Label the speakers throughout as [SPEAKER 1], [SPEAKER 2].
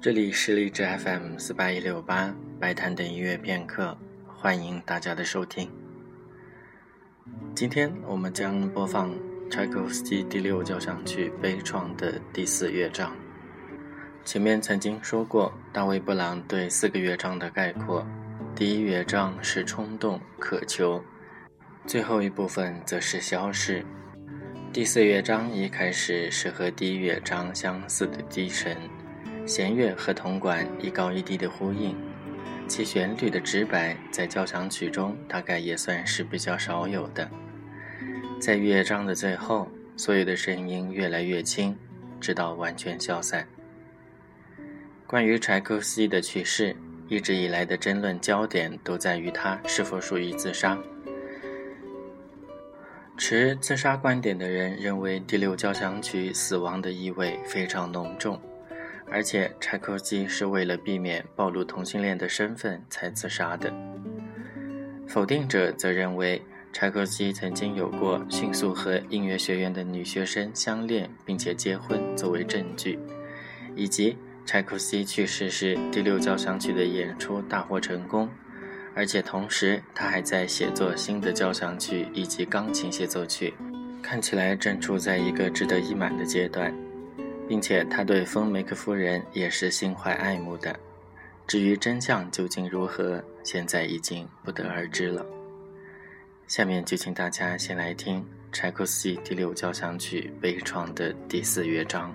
[SPEAKER 1] 这里是荔枝 FM 四八一六八白谈的音乐片刻，欢迎大家的收听。今天我们将播放柴可夫斯基第六交响曲《悲怆》的第四乐章。前面曾经说过，大卫·布朗对四个乐章的概括：第一乐章是冲动、渴求，最后一部分则是消逝。第四乐章一开始是和第一乐章相似的低沉。弦乐和铜管一高一低的呼应，其旋律的直白在交响曲中大概也算是比较少有的。在乐章的最后，所有的声音越来越轻，直到完全消散。关于柴可夫斯基的去世，一直以来的争论焦点都在于他是否属于自杀。持自杀观点的人认为，第六交响曲死亡的意味非常浓重。而且柴可夫斯基是为了避免暴露同性恋的身份才自杀的。否定者则认为柴可夫斯基曾经有过迅速和音乐学院的女学生相恋并且结婚作为证据，以及柴可夫斯基去世时第六交响曲的演出大获成功，而且同时他还在写作新的交响曲以及钢琴协奏曲，看起来正处在一个值得意满的阶段。并且他对丰梅克夫人也是心怀爱慕的，至于真相究竟如何，现在已经不得而知了。下面就请大家先来听柴可夫斯基第六交响曲《悲怆》的第四乐章。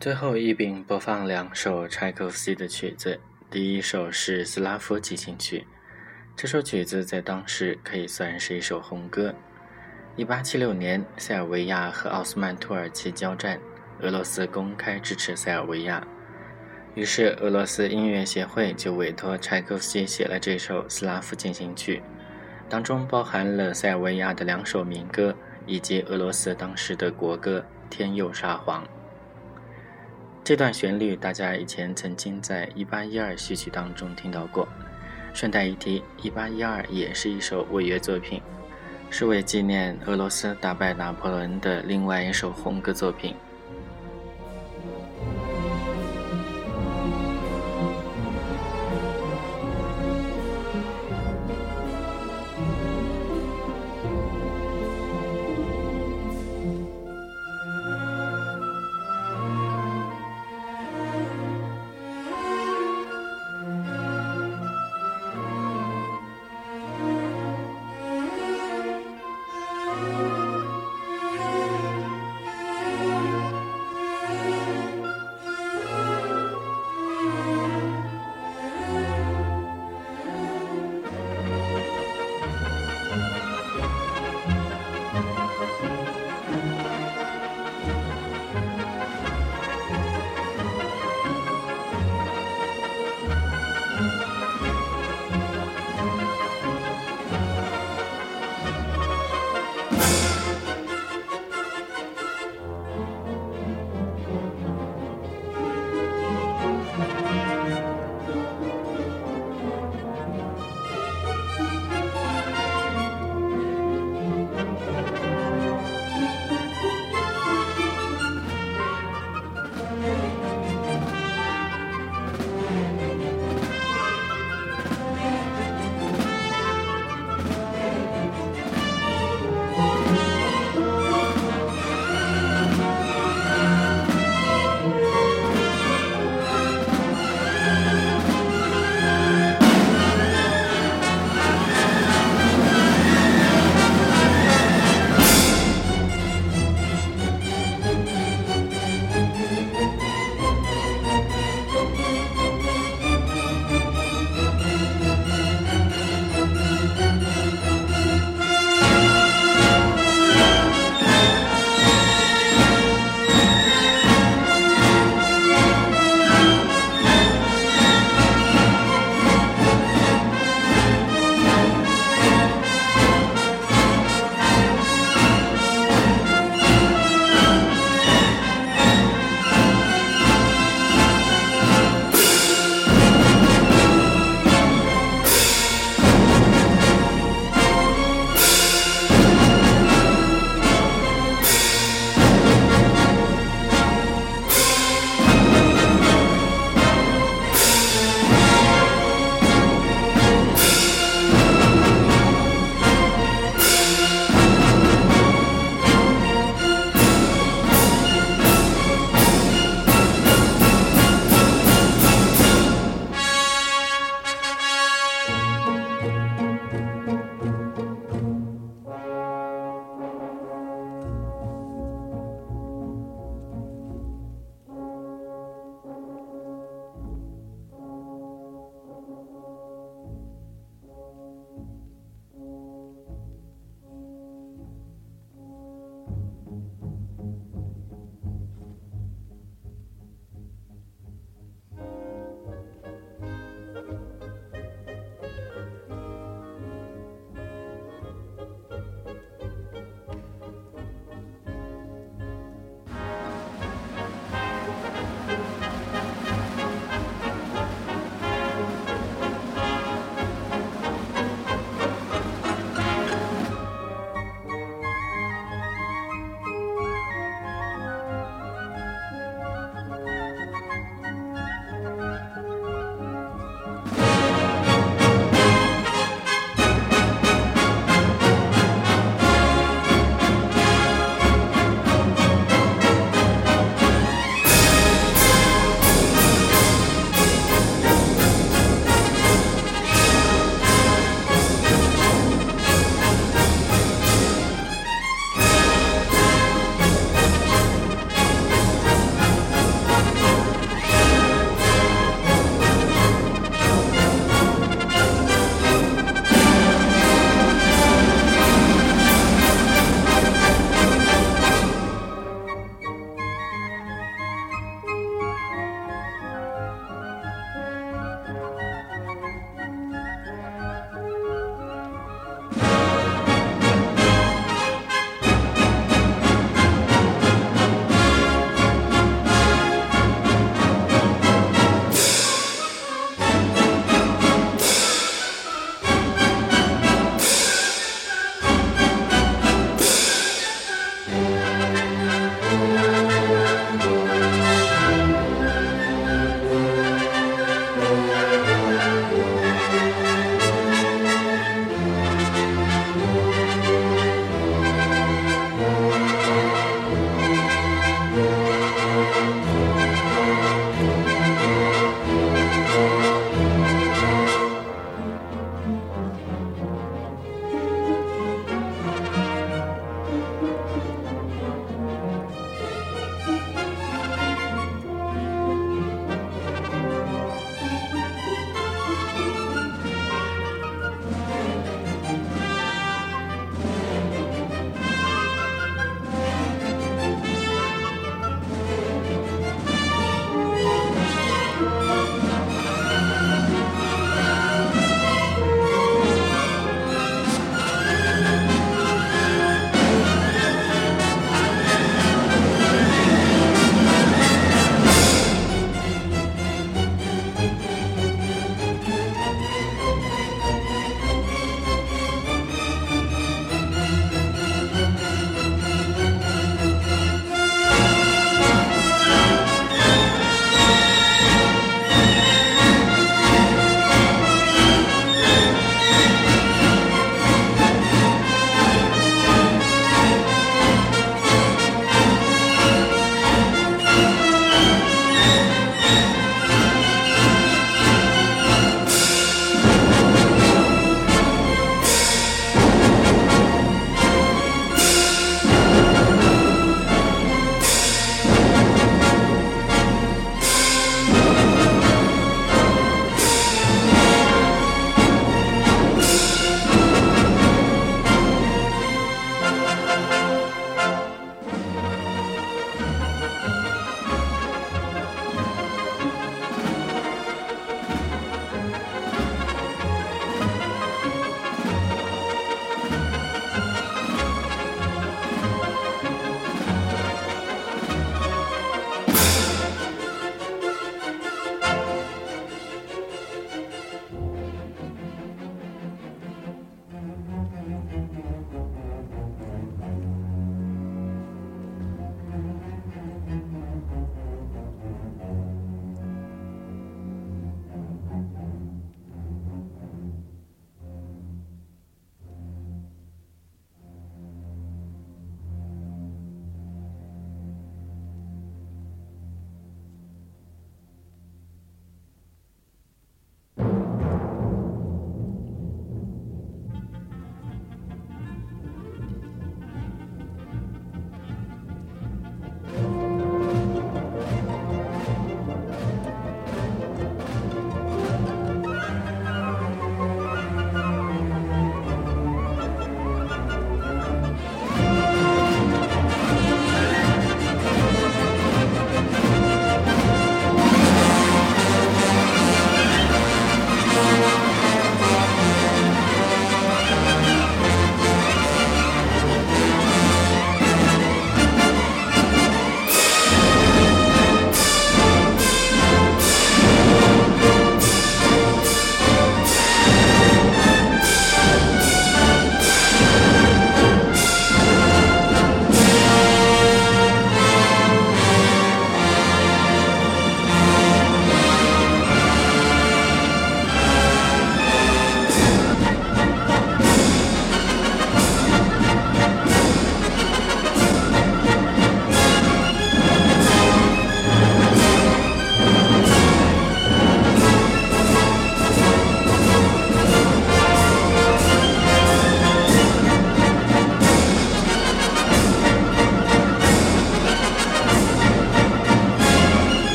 [SPEAKER 1] 最后一并播放两首柴可夫斯基的曲子。第一首是《斯拉夫进行曲》，这首曲子在当时可以算是一首红歌。1876年，塞尔维亚和奥斯曼土耳其交战，俄罗斯公开支持塞尔维亚，于是俄罗斯音乐协会就委托柴可夫斯基写了这首《斯拉夫进行曲》，当中包含了塞尔维亚的两首民歌以及俄罗斯当时的国歌《天佑沙皇》。这段旋律大家以前曾经在《一八一二序曲》当中听到过。顺带一提，《一八一二》也是一首违约作品，是为纪念俄罗斯打败拿破仑的另外一首红歌作品。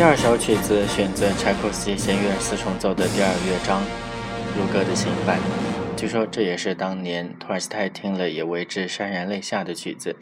[SPEAKER 1] 第二首曲子选择柴可夫斯基弦乐四重奏的第二乐章，如歌的行板。据说这也是当年托尔斯泰听了也为之潸然泪下的曲子。